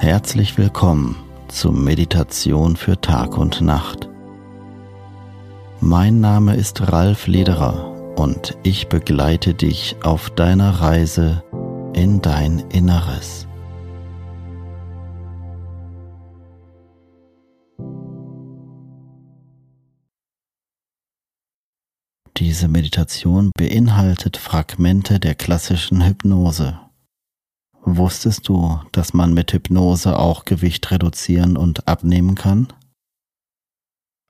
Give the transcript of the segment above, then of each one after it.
Herzlich willkommen zur Meditation für Tag und Nacht. Mein Name ist Ralf Lederer und ich begleite dich auf deiner Reise in dein Inneres. Diese Meditation beinhaltet Fragmente der klassischen Hypnose. Wusstest du, dass man mit Hypnose auch Gewicht reduzieren und abnehmen kann?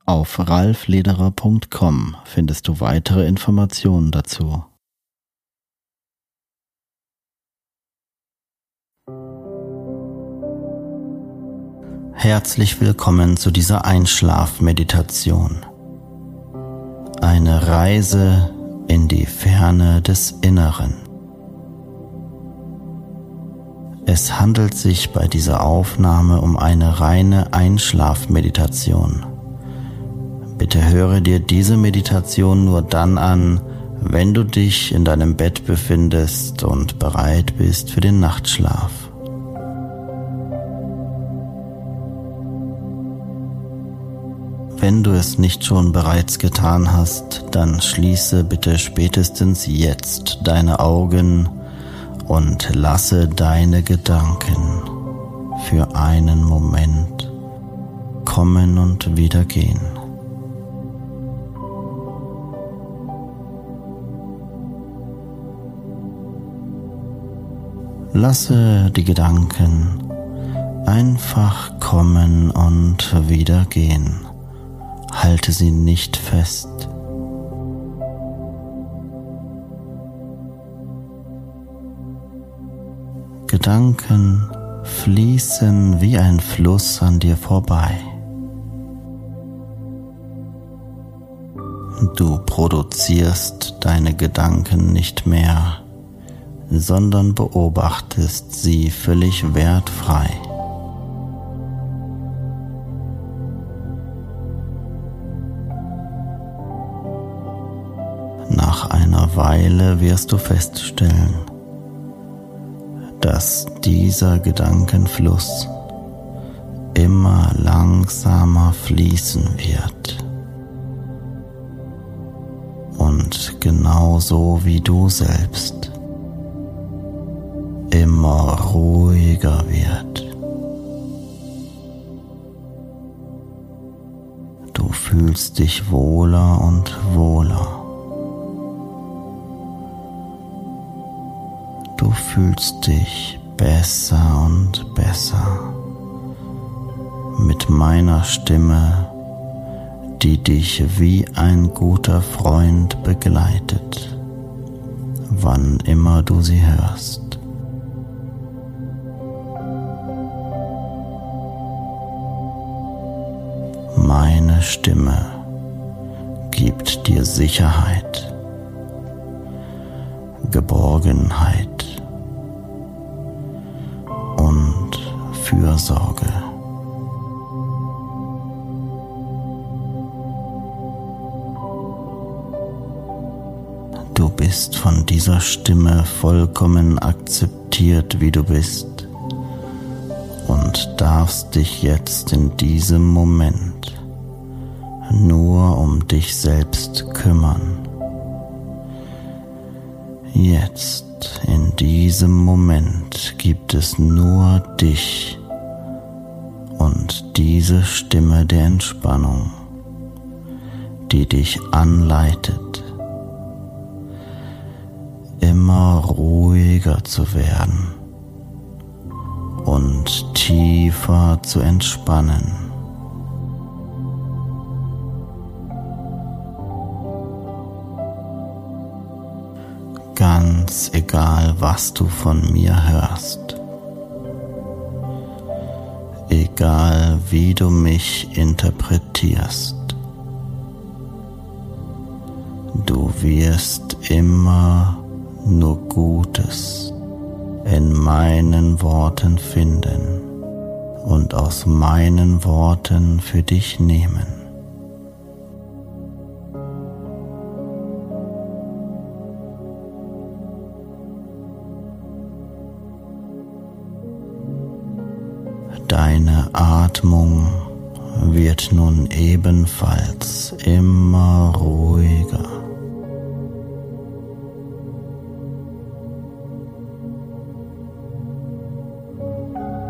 Auf ralflederer.com findest du weitere Informationen dazu. Herzlich willkommen zu dieser Einschlafmeditation. Eine Reise in die Ferne des Inneren. Es handelt sich bei dieser Aufnahme um eine reine Einschlafmeditation. Bitte höre dir diese Meditation nur dann an, wenn du dich in deinem Bett befindest und bereit bist für den Nachtschlaf. Wenn du es nicht schon bereits getan hast, dann schließe bitte spätestens jetzt deine Augen und lasse deine Gedanken für einen Moment kommen und wieder gehen. Lasse die Gedanken einfach kommen und wieder gehen. Halte sie nicht fest. Gedanken fließen wie ein Fluss an dir vorbei. Du produzierst deine Gedanken nicht mehr, sondern beobachtest sie völlig wertfrei. Nach einer Weile wirst du feststellen, dass dieser Gedankenfluss immer langsamer fließen wird. Und genauso wie du selbst immer ruhiger wird. Du fühlst dich wohler und wohler. Du fühlst dich besser und besser mit meiner Stimme, die dich wie ein guter Freund begleitet, wann immer du sie hörst. Meine Stimme gibt dir Sicherheit, Geborgenheit Fürsorge. Du bist von dieser Stimme vollkommen akzeptiert, wie du bist und darfst dich jetzt in diesem Moment nur um dich selbst kümmern. Jetzt, in diesem Moment, gibt es nur dich und diese Stimme der Entspannung, die dich anleitet, immer ruhiger zu werden und tiefer zu entspannen. ganz egal, was du von mir hörst. Egal, wie du mich interpretierst. Du wirst immer nur Gutes in meinen Worten finden und aus meinen Worten für dich nehmen. Atmung wird nun ebenfalls immer ruhiger.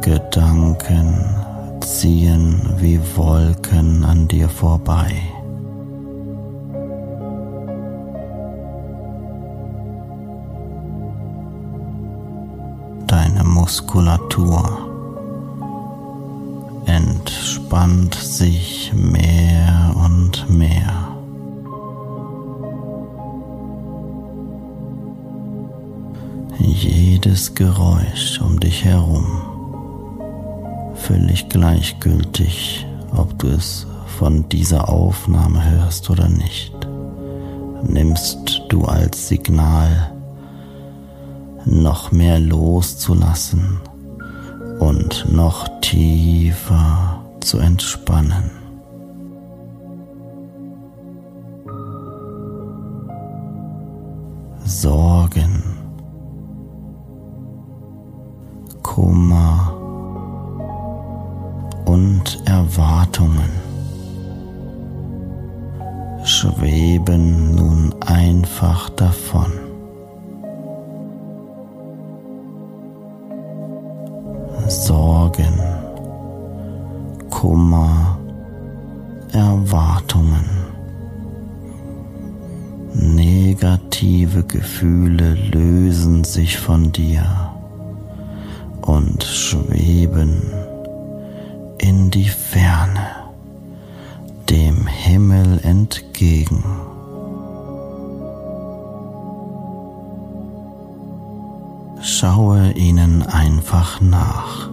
Gedanken ziehen wie Wolken an dir vorbei. Deine Muskulatur entspannt sich mehr und mehr. Jedes Geräusch um dich herum, völlig gleichgültig, ob du es von dieser Aufnahme hörst oder nicht, nimmst du als Signal, noch mehr loszulassen und noch tiefer zu entspannen. Sorgen, Kummer und Erwartungen schweben nun einfach davon. Von dir und schweben in die Ferne, dem Himmel entgegen. Schaue ihnen einfach nach.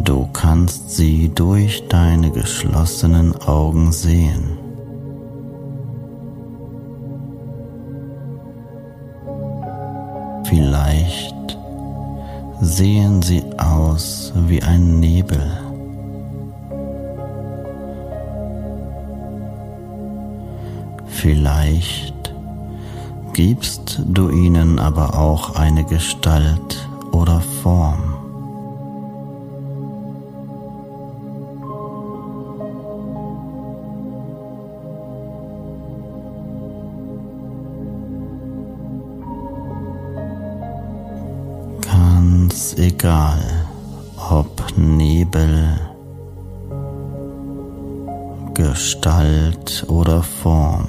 Du kannst sie durch deine geschlossenen Augen sehen. Sehen sie aus wie ein Nebel. Vielleicht gibst du ihnen aber auch eine Gestalt oder Form. Egal, ob Nebel, Gestalt oder Form.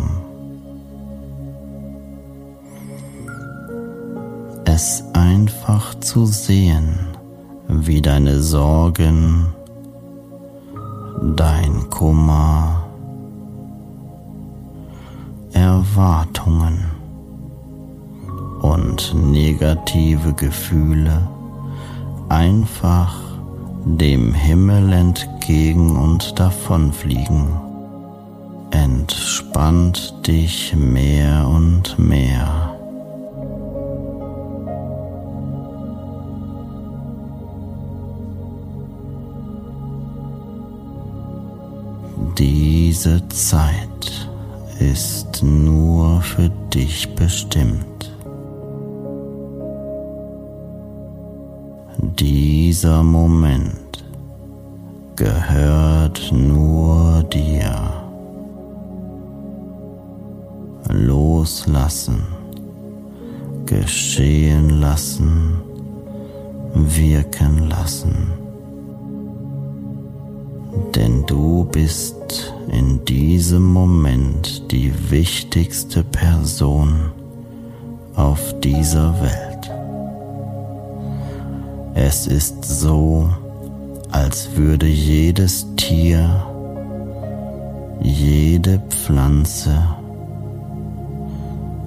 Es einfach zu sehen, wie deine Sorgen, dein Kummer, Erwartungen und negative Gefühle einfach dem Himmel entgegen und davonfliegen. Entspannt dich mehr und mehr. Diese Zeit ist nur für dich bestimmt. Dieser Moment gehört nur dir. Loslassen, geschehen lassen, wirken lassen. Denn du bist in diesem Moment die wichtigste Person auf dieser Welt. Es ist so, als würde jedes Tier, jede Pflanze,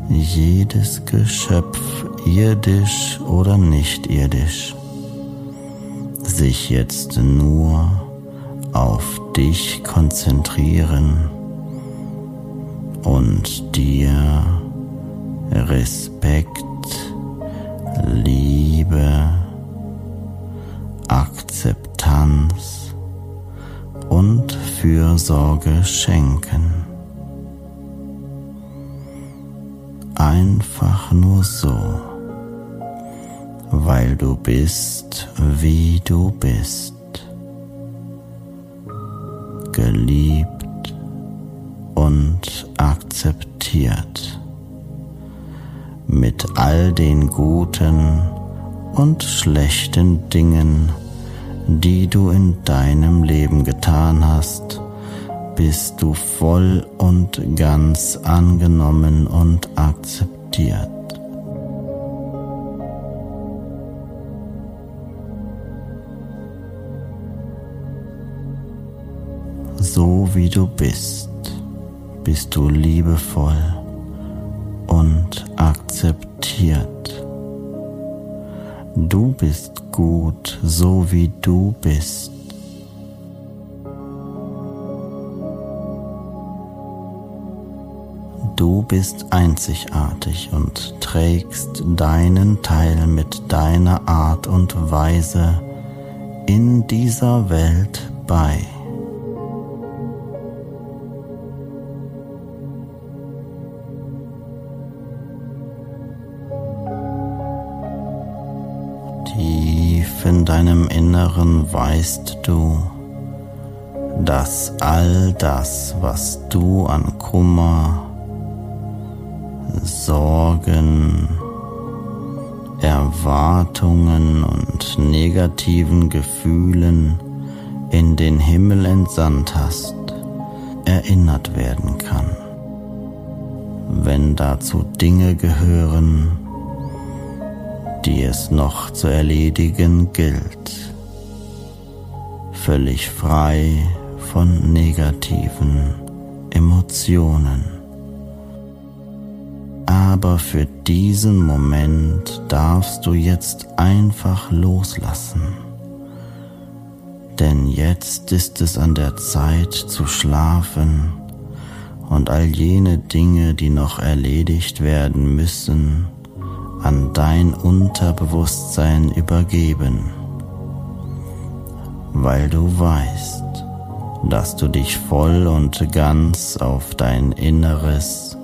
jedes Geschöpf, irdisch oder nicht irdisch, sich jetzt nur auf dich konzentrieren und dir Respekt, Liebe, Akzeptanz und Fürsorge schenken. Einfach nur so, weil du bist, wie du bist, geliebt und akzeptiert mit all den guten und schlechten Dingen, die du in deinem Leben getan hast, bist du voll und ganz angenommen und akzeptiert. So wie du bist, bist du liebevoll und akzeptiert. Du bist gut, so wie du bist. Du bist einzigartig und trägst deinen Teil mit deiner Art und Weise in dieser Welt bei. Inneren weißt du, dass all das, was du an Kummer, Sorgen, Erwartungen und negativen Gefühlen in den Himmel entsandt hast, erinnert werden kann. Wenn dazu Dinge gehören, die es noch zu erledigen gilt, völlig frei von negativen Emotionen. Aber für diesen Moment darfst du jetzt einfach loslassen. Denn jetzt ist es an der Zeit zu schlafen und all jene Dinge, die noch erledigt werden müssen, an dein Unterbewusstsein übergeben, weil du weißt, dass du dich voll und ganz auf dein Inneres,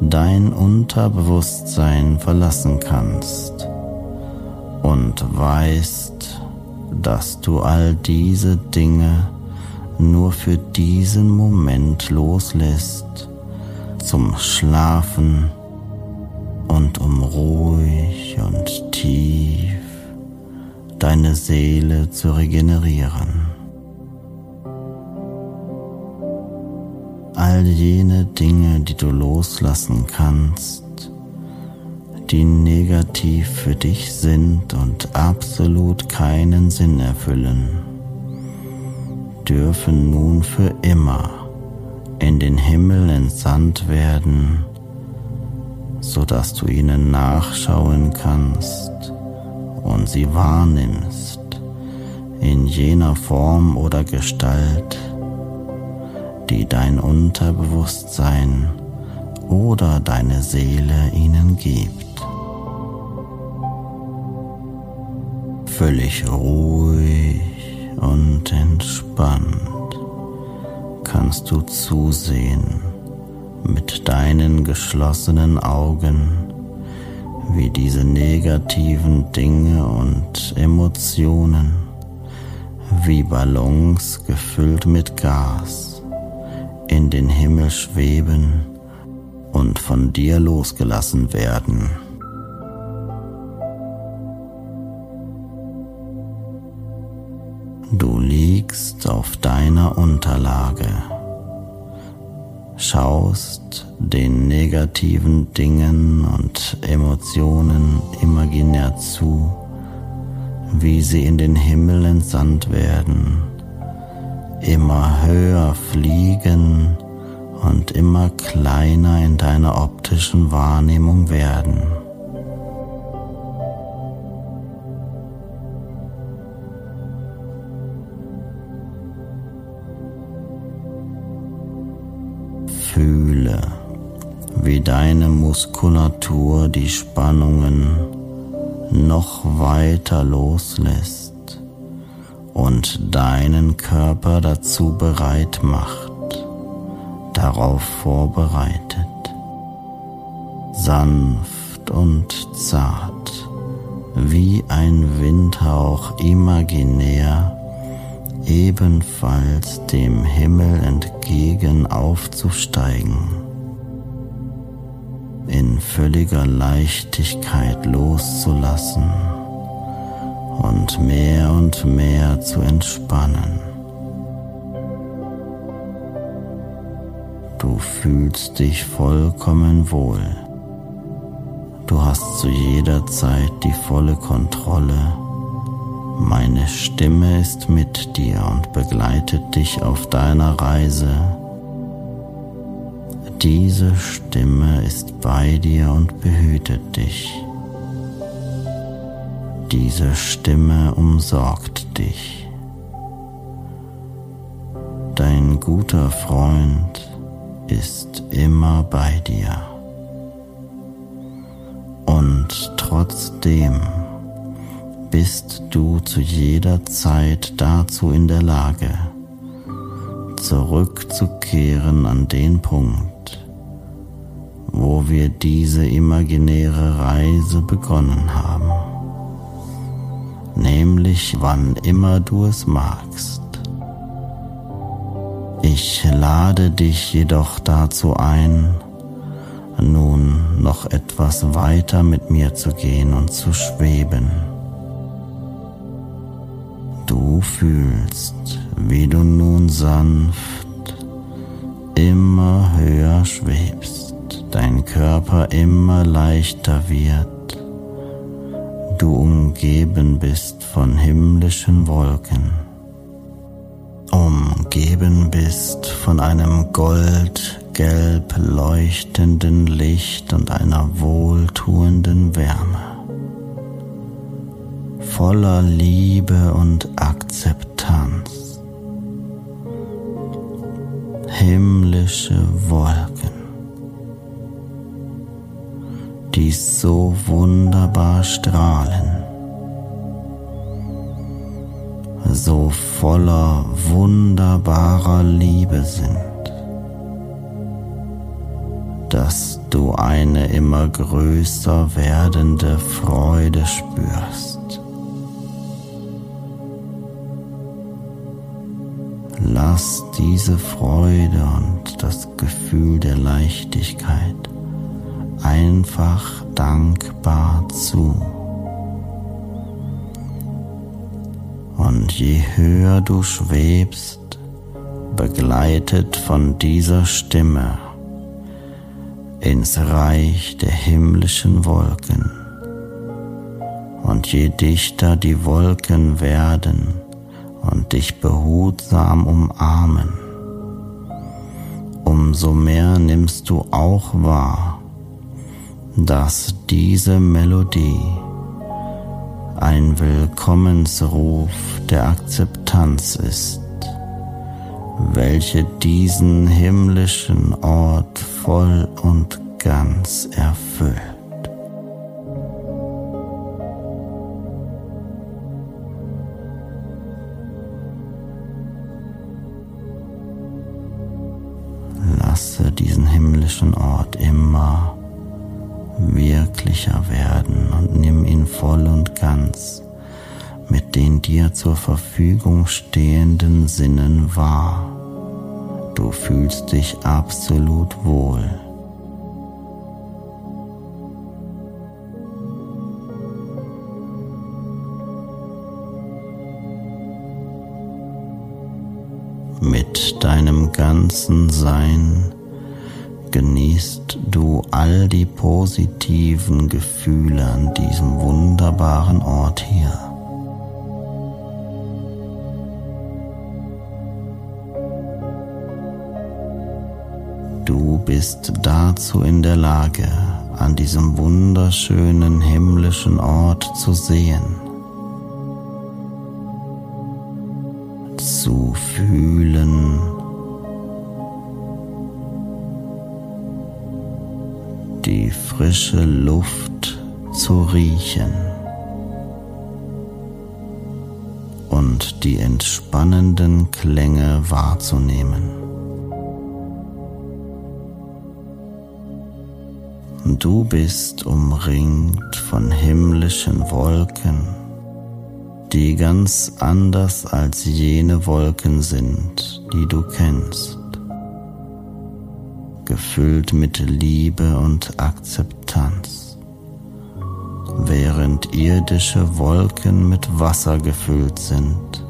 dein Unterbewusstsein verlassen kannst und weißt, dass du all diese Dinge nur für diesen Moment loslässt, zum Schlafen und um ruhig und deine Seele zu regenerieren. All jene Dinge, die du loslassen kannst, die negativ für dich sind und absolut keinen Sinn erfüllen, dürfen nun für immer in den Himmel entsandt werden, so dass du ihnen nachschauen kannst und sie wahrnimmst in jener Form oder Gestalt, die dein Unterbewusstsein oder deine Seele ihnen gibt. Völlig ruhig und entspannt kannst du zusehen mit deinen geschlossenen Augen, wie diese negativen Dinge und Emotionen wie Ballons gefüllt mit Gas in den Himmel schweben und von dir losgelassen werden. Du liegst auf deiner Unterlage, schaust den negativen Dingen und Emotionen imaginär zu, wie sie in den Himmel entsandt werden, immer höher fliegen und immer kleiner in deiner optischen Wahrnehmung werden. Wie deine Muskulatur die Spannungen noch weiter loslässt und deinen Körper dazu bereit macht, darauf vorbereitet, sanft und zart, wie ein Windhauch imaginär ebenfalls dem Himmel entgegen aufzusteigen, in völliger Leichtigkeit loszulassen und mehr und mehr zu entspannen. Du fühlst dich vollkommen wohl. Du hast zu jeder Zeit die volle Kontrolle meine Stimme ist mit dir und begleitet dich auf deiner Reise. Diese Stimme ist bei dir und behütet dich. Diese Stimme umsorgt dich. Dein guter Freund ist immer bei dir. Und trotzdem bist du zu jeder Zeit dazu in der Lage, zurückzukehren an den Punkt, wo wir diese imaginäre Reise begonnen haben, nämlich wann immer du es magst. Ich lade dich jedoch dazu ein, nun noch etwas weiter mit mir zu gehen und zu schweben. Du fühlst, wie du nun sanft immer höher schwebst, dein Körper immer leichter wird, du umgeben bist von himmlischen Wolken, umgeben bist von einem goldgelb leuchtenden Licht und einer wohltuenden Wärme. Voller Liebe und Akzeptanz. Himmlische Wolken, die so wunderbar strahlen, so voller wunderbarer Liebe sind, dass du eine immer größer werdende Freude spürst. Lass diese Freude und das Gefühl der Leichtigkeit einfach dankbar zu. Und je höher du schwebst, begleitet von dieser Stimme ins Reich der himmlischen Wolken. Und je dichter die Wolken werden und dich behutsam umarmen, umso mehr nimmst du auch wahr, dass diese Melodie ein Willkommensruf der Akzeptanz ist, welche diesen himmlischen Ort voll und ganz erfüllt. Dir zur Verfügung stehenden Sinnen wahr. Du fühlst dich absolut wohl. Mit deinem ganzen Sein genießt du all die positiven Gefühle an diesem wunderbaren Ort hier. Bist dazu in der Lage, an diesem wunderschönen himmlischen Ort zu sehen, zu fühlen, die frische Luft zu riechen. Und die entspannenden Klänge wahrzunehmen. Du bist umringt von himmlischen Wolken, die ganz anders als jene Wolken sind, die du kennst gefüllt mit Liebe und Akzeptanz, während irdische Wolken mit Wasser gefüllt sind.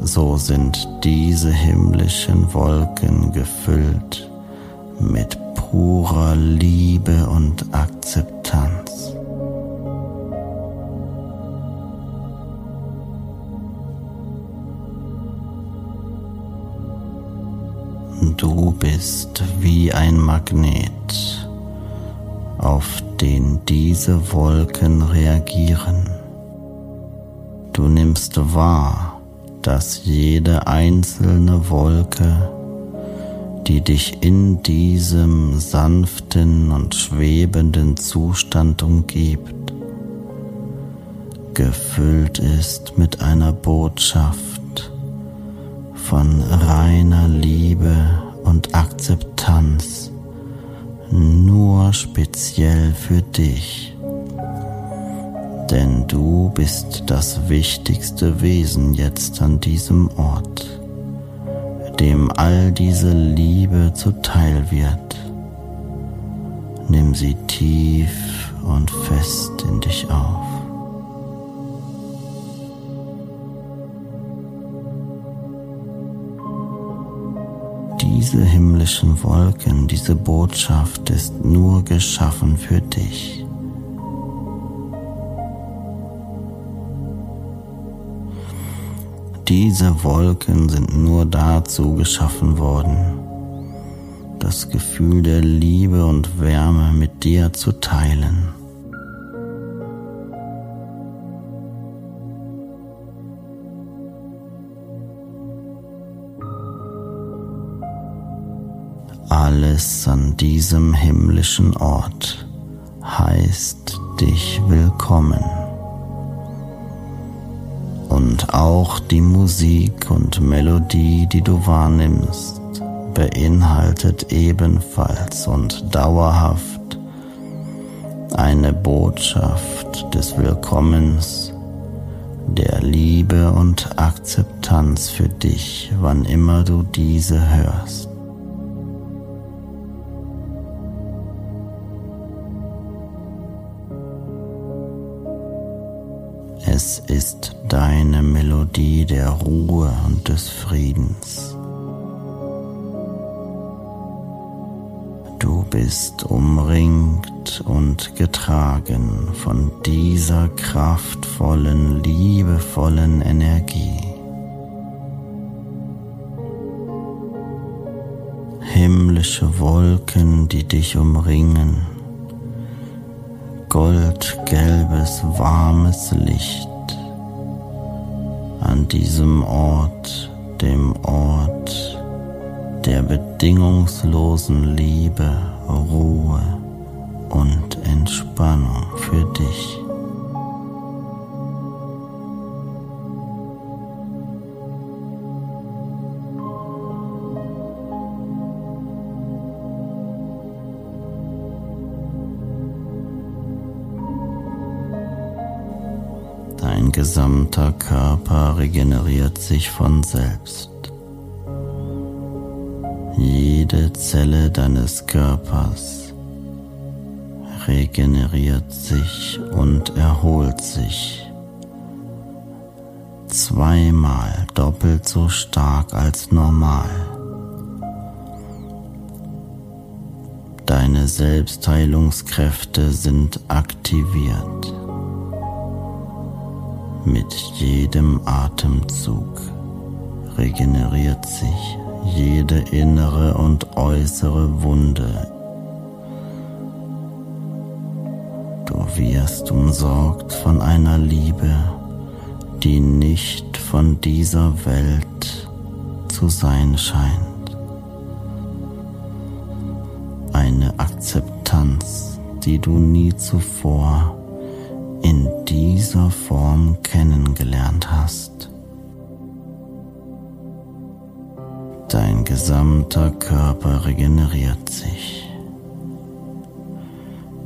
So sind diese himmlischen Wolken gefüllt mit purer Liebe und Akzeptanz. Du bist wie ein Magnet, auf den diese Wolken reagieren. Du nimmst wahr, dass jede einzelne Wolke, die dich in diesem sanften und schwebenden Zustand umgibt, gefüllt ist mit einer Botschaft von reiner Liebe und Akzeptanz nur speziell für dich. Denn du bist das wichtigste Wesen jetzt an diesem Ort, dem all diese Liebe zuteil wird. Nimm sie tief und fest in dich auf. diese himmlischen Wolken, diese Botschaft ist nur geschaffen für dich. Diese Wolken sind nur dazu geschaffen worden, das Gefühl der Liebe und Wärme mit dir zu teilen. Alles an diesem himmlischen Ort heißt dich willkommen. Und auch die Musik und Melodie, die du wahrnimmst, beinhaltet ebenfalls und dauerhaft eine Botschaft des Willkommens, der Liebe und Akzeptanz für dich, wann immer du diese hörst. Ruhe und des Friedens. Du bist umringt und getragen von dieser kraftvollen, liebevollen Energie. Himmlische Wolken, die dich umringen, goldgelbes, warmes Licht an diesem Ort, dem Ort der bedingungslosen Liebe, Ruhe und Entspannung für dich. Regeneriert sich von selbst. Jede Zelle deines Körpers regeneriert sich und erholt sich zweimal doppelt so stark als normal. Deine Selbstheilungskräfte sind aktiviert. Mit jedem Atemzug regeneriert sich jede innere und äußere Wunde. Du wirst umsorgt von einer Liebe, die nicht von dieser Welt zu sein scheint. Eine Akzeptanz, die du nie zuvor in dieser Form kennengelernt hast. Dein gesamter Körper regeneriert sich.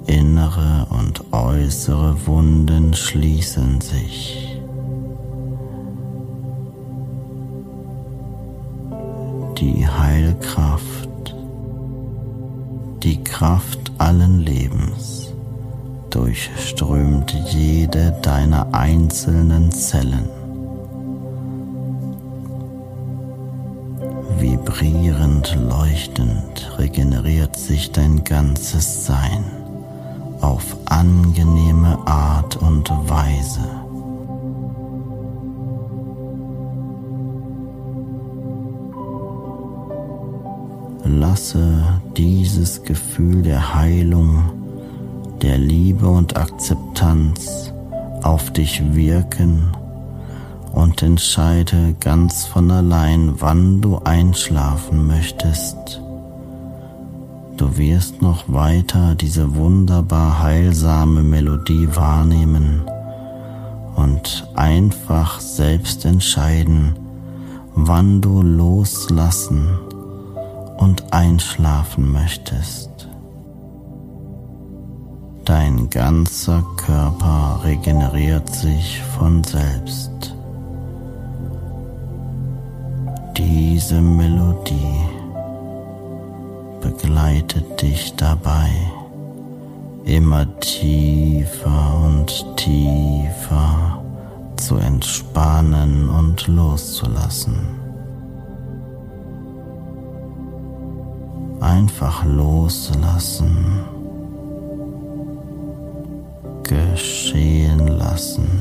Innere und äußere Wunden schließen sich. Die Heilkraft, die Kraft allen Lebens durchströmt jede deiner einzelnen Zellen. Vibrierend leuchtend regeneriert sich dein ganzes Sein auf angenehme Art und Weise. Lasse dieses Gefühl der Heilung der Liebe und Akzeptanz auf dich wirken und entscheide ganz von allein, wann du einschlafen möchtest. Du wirst noch weiter diese wunderbar heilsame Melodie wahrnehmen und einfach selbst entscheiden, wann du loslassen und einschlafen möchtest. Dein ganzer Körper regeneriert sich von selbst. Diese Melodie begleitet dich dabei immer tiefer und tiefer zu entspannen und loszulassen. Einfach loslassen geschehen lassen.